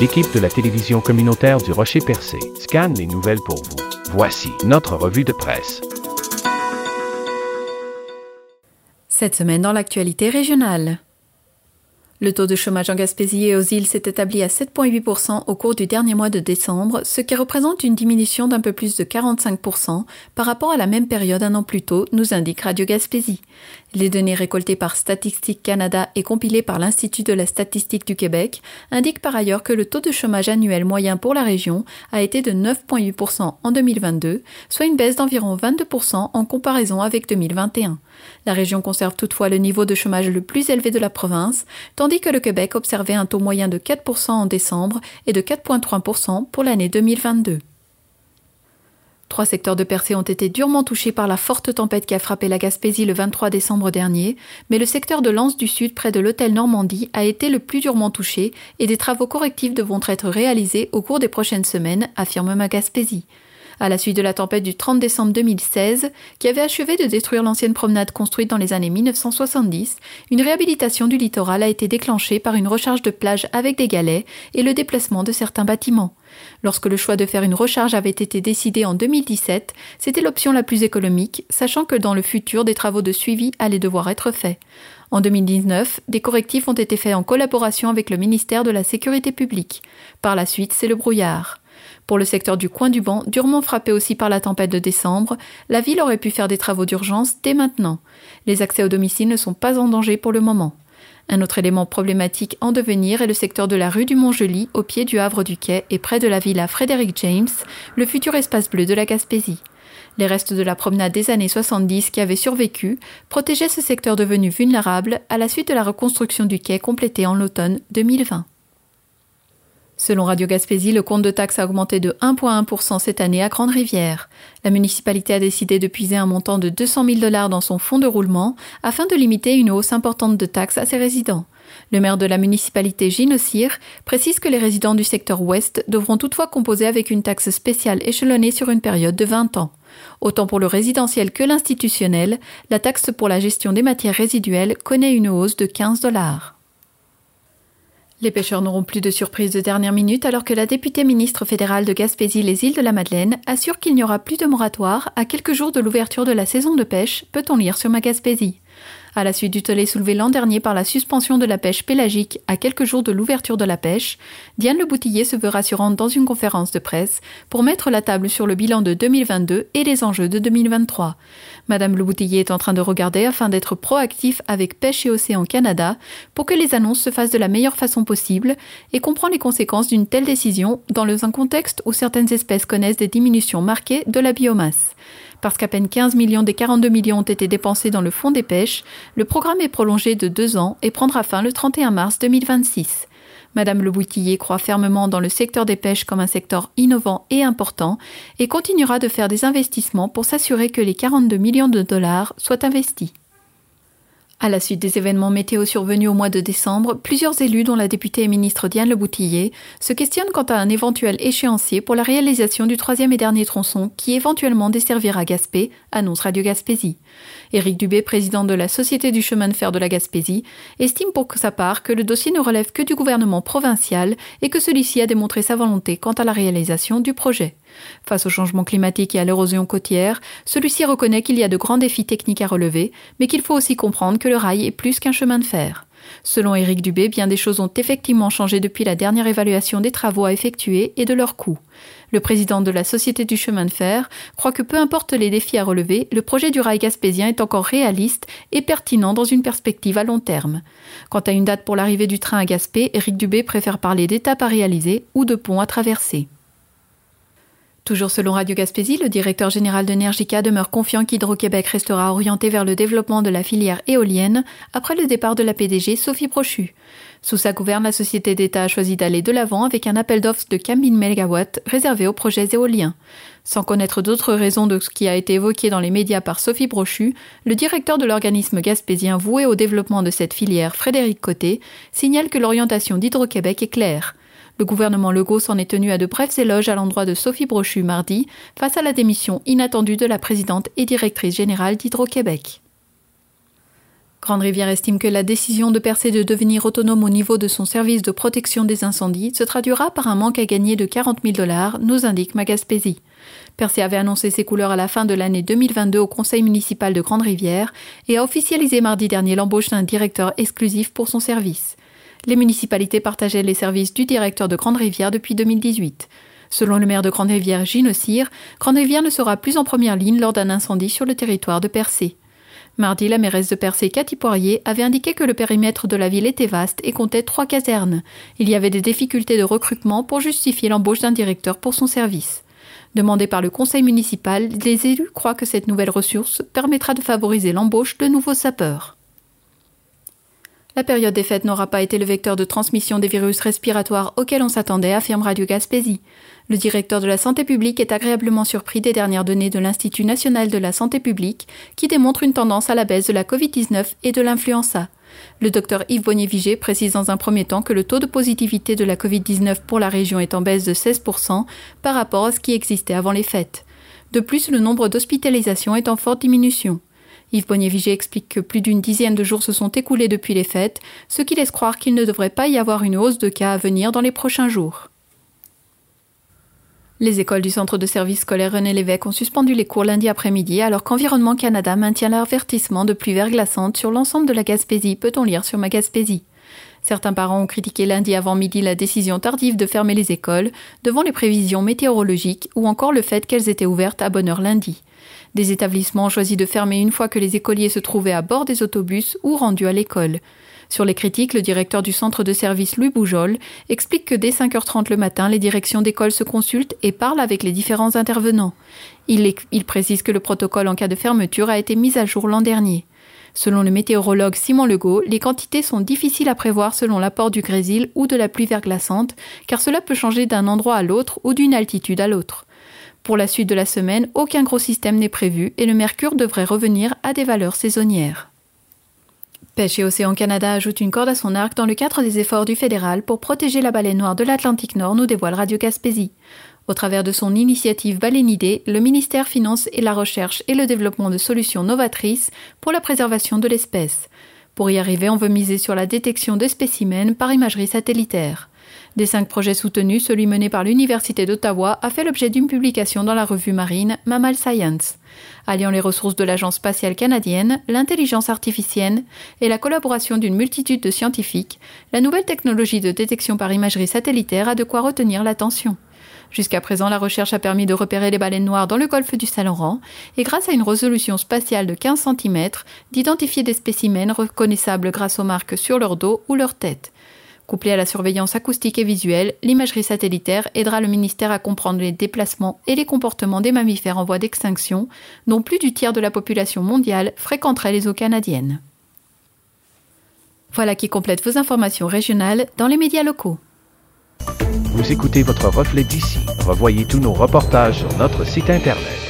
L'équipe de la télévision communautaire du Rocher Percé scanne les nouvelles pour vous. Voici notre revue de presse. Cette semaine dans l'actualité régionale. Le taux de chômage en Gaspésie et aux îles s'est établi à 7,8% au cours du dernier mois de décembre, ce qui représente une diminution d'un peu plus de 45% par rapport à la même période un an plus tôt, nous indique Radio Gaspésie. Les données récoltées par Statistique Canada et compilées par l'Institut de la statistique du Québec indiquent par ailleurs que le taux de chômage annuel moyen pour la région a été de 9,8% en 2022, soit une baisse d'environ 22% en comparaison avec 2021. La région conserve toutefois le niveau de chômage le plus élevé de la province, tandis que le Québec observait un taux moyen de 4% en décembre et de 4,3% pour l'année 2022. Trois secteurs de Percé ont été durement touchés par la forte tempête qui a frappé la Gaspésie le 23 décembre dernier, mais le secteur de Lens du Sud près de l'hôtel Normandie a été le plus durement touché et des travaux correctifs devront être réalisés au cours des prochaines semaines, affirme ma Gaspésie à la suite de la tempête du 30 décembre 2016, qui avait achevé de détruire l'ancienne promenade construite dans les années 1970, une réhabilitation du littoral a été déclenchée par une recharge de plage avec des galets et le déplacement de certains bâtiments. Lorsque le choix de faire une recharge avait été décidé en 2017, c'était l'option la plus économique, sachant que dans le futur des travaux de suivi allaient devoir être faits. En 2019, des correctifs ont été faits en collaboration avec le ministère de la Sécurité publique. Par la suite, c'est le brouillard. Pour le secteur du coin du banc, durement frappé aussi par la tempête de décembre, la ville aurait pu faire des travaux d'urgence dès maintenant. Les accès au domicile ne sont pas en danger pour le moment. Un autre élément problématique en devenir est le secteur de la rue du Montjoli, au pied du Havre du Quai et près de la villa Frédéric James, le futur espace bleu de la Gaspésie. Les restes de la promenade des années 70 qui avaient survécu protégeaient ce secteur devenu vulnérable à la suite de la reconstruction du quai complétée en l'automne 2020. Selon Radio Gaspésie, le compte de taxes a augmenté de 1,1% cette année à Grande-Rivière. La municipalité a décidé de puiser un montant de 200 000 dollars dans son fonds de roulement afin de limiter une hausse importante de taxes à ses résidents. Le maire de la municipalité, Gino précise que les résidents du secteur ouest devront toutefois composer avec une taxe spéciale échelonnée sur une période de 20 ans. Autant pour le résidentiel que l'institutionnel, la taxe pour la gestion des matières résiduelles connaît une hausse de 15 dollars. Les pêcheurs n'auront plus de surprises de dernière minute alors que la députée ministre fédérale de Gaspésie les îles de la Madeleine assure qu'il n'y aura plus de moratoire à quelques jours de l'ouverture de la saison de pêche, peut-on lire sur ma Gaspésie. À la suite du tollé soulevé l'an dernier par la suspension de la pêche pélagique à quelques jours de l'ouverture de la pêche, Diane Le Boutillier se veut rassurante dans une conférence de presse pour mettre la table sur le bilan de 2022 et les enjeux de 2023. Madame Le Boutillier est en train de regarder afin d'être proactif avec Pêche et Océan Canada pour que les annonces se fassent de la meilleure façon possible et comprend les conséquences d'une telle décision dans un contexte où certaines espèces connaissent des diminutions marquées de la biomasse. Parce qu'à peine 15 millions des 42 millions ont été dépensés dans le fonds des pêches, le programme est prolongé de deux ans et prendra fin le 31 mars 2026. Madame Le Boutillier croit fermement dans le secteur des pêches comme un secteur innovant et important et continuera de faire des investissements pour s'assurer que les 42 millions de dollars soient investis. À la suite des événements météo survenus au mois de décembre, plusieurs élus, dont la députée et ministre Diane Le Boutillier, se questionnent quant à un éventuel échéancier pour la réalisation du troisième et dernier tronçon qui éventuellement desservira Gaspé, annonce Radio Gaspésie. Éric Dubé, président de la Société du chemin de fer de la Gaspésie, estime pour sa part que le dossier ne relève que du gouvernement provincial et que celui-ci a démontré sa volonté quant à la réalisation du projet. Face au changement climatique et à l'érosion côtière, celui-ci reconnaît qu'il y a de grands défis techniques à relever, mais qu'il faut aussi comprendre que le rail est plus qu'un chemin de fer. Selon Éric Dubé, bien des choses ont effectivement changé depuis la dernière évaluation des travaux à effectuer et de leurs coûts. Le président de la Société du chemin de fer croit que peu importe les défis à relever, le projet du rail gaspésien est encore réaliste et pertinent dans une perspective à long terme. Quant à une date pour l'arrivée du train à Gaspé, Éric Dubé préfère parler d'étapes à réaliser ou de ponts à traverser. Toujours selon Radio Gaspésie, le directeur général d'Energica demeure confiant qu'Hydro-Québec restera orienté vers le développement de la filière éolienne après le départ de la PDG Sophie Brochu. Sous sa gouverne, la société d'État a choisi d'aller de l'avant avec un appel d'offres de 15 000 MW réservé aux projets éoliens. Sans connaître d'autres raisons de ce qui a été évoqué dans les médias par Sophie Brochu, le directeur de l'organisme gaspésien voué au développement de cette filière, Frédéric Côté, signale que l'orientation d'Hydro-Québec est claire. Le gouvernement Legault s'en est tenu à de brefs éloges à l'endroit de Sophie Brochu mardi, face à la démission inattendue de la présidente et directrice générale d'Hydro-Québec. Grande Rivière estime que la décision de Percé de devenir autonome au niveau de son service de protection des incendies se traduira par un manque à gagner de 40 000 dollars, nous indique Magaspésie. Percé avait annoncé ses couleurs à la fin de l'année 2022 au conseil municipal de Grande Rivière et a officialisé mardi dernier l'embauche d'un directeur exclusif pour son service. Les municipalités partageaient les services du directeur de Grande Rivière depuis 2018. Selon le maire de Grande Rivière, Gino Cyr, Grande Rivière ne sera plus en première ligne lors d'un incendie sur le territoire de Percé. Mardi, la mairesse de Percé, Cathy Poirier, avait indiqué que le périmètre de la ville était vaste et comptait trois casernes. Il y avait des difficultés de recrutement pour justifier l'embauche d'un directeur pour son service. Demandé par le conseil municipal, les élus croient que cette nouvelle ressource permettra de favoriser l'embauche de nouveaux sapeurs. La période des fêtes n'aura pas été le vecteur de transmission des virus respiratoires auxquels on s'attendait, affirme Radio Gaspésie. Le directeur de la santé publique est agréablement surpris des dernières données de l'Institut national de la santé publique qui démontrent une tendance à la baisse de la Covid-19 et de l'influenza. Le docteur Yves Bonnier-Vigé précise dans un premier temps que le taux de positivité de la Covid-19 pour la région est en baisse de 16% par rapport à ce qui existait avant les fêtes. De plus, le nombre d'hospitalisations est en forte diminution. Yves Bonnier-Vigé explique que plus d'une dizaine de jours se sont écoulés depuis les fêtes, ce qui laisse croire qu'il ne devrait pas y avoir une hausse de cas à venir dans les prochains jours. Les écoles du centre de service scolaire René Lévesque ont suspendu les cours lundi après-midi alors qu'Environnement Canada maintient l'avertissement de pluie verglaçante sur l'ensemble de la Gaspésie, peut-on lire sur ma Gaspésie? Certains parents ont critiqué lundi avant midi la décision tardive de fermer les écoles devant les prévisions météorologiques ou encore le fait qu'elles étaient ouvertes à bonne heure lundi. Des établissements ont choisi de fermer une fois que les écoliers se trouvaient à bord des autobus ou rendus à l'école. Sur les critiques, le directeur du centre de service Louis Boujol explique que dès 5h30 le matin, les directions d'école se consultent et parlent avec les différents intervenants. Il, il précise que le protocole en cas de fermeture a été mis à jour l'an dernier. Selon le météorologue Simon Legault, les quantités sont difficiles à prévoir selon l'apport du grésil ou de la pluie verglaçante, car cela peut changer d'un endroit à l'autre ou d'une altitude à l'autre. Pour la suite de la semaine, aucun gros système n'est prévu et le mercure devrait revenir à des valeurs saisonnières. Pêche et Océan Canada ajoute une corde à son arc dans le cadre des efforts du fédéral pour protéger la baleine noire de l'Atlantique Nord, nous dévoile Radio Gaspésie. Au travers de son initiative Balénidée, le ministère finance et la recherche et le développement de solutions novatrices pour la préservation de l'espèce. Pour y arriver, on veut miser sur la détection de spécimens par imagerie satellitaire. Des cinq projets soutenus, celui mené par l'Université d'Ottawa a fait l'objet d'une publication dans la revue marine Mammal Science alliant les ressources de l'Agence spatiale canadienne, l'intelligence artificielle et la collaboration d'une multitude de scientifiques, la nouvelle technologie de détection par imagerie satellitaire a de quoi retenir l'attention. Jusqu'à présent, la recherche a permis de repérer les baleines noires dans le golfe du Saint-Laurent et grâce à une résolution spatiale de 15 cm, d'identifier des spécimens reconnaissables grâce aux marques sur leur dos ou leur tête. Couplée à la surveillance acoustique et visuelle, l'imagerie satellitaire aidera le ministère à comprendre les déplacements et les comportements des mammifères en voie d'extinction, dont plus du tiers de la population mondiale fréquenterait les eaux canadiennes. Voilà qui complète vos informations régionales dans les médias locaux. Vous écoutez votre reflet d'ici. Revoyez tous nos reportages sur notre site Internet.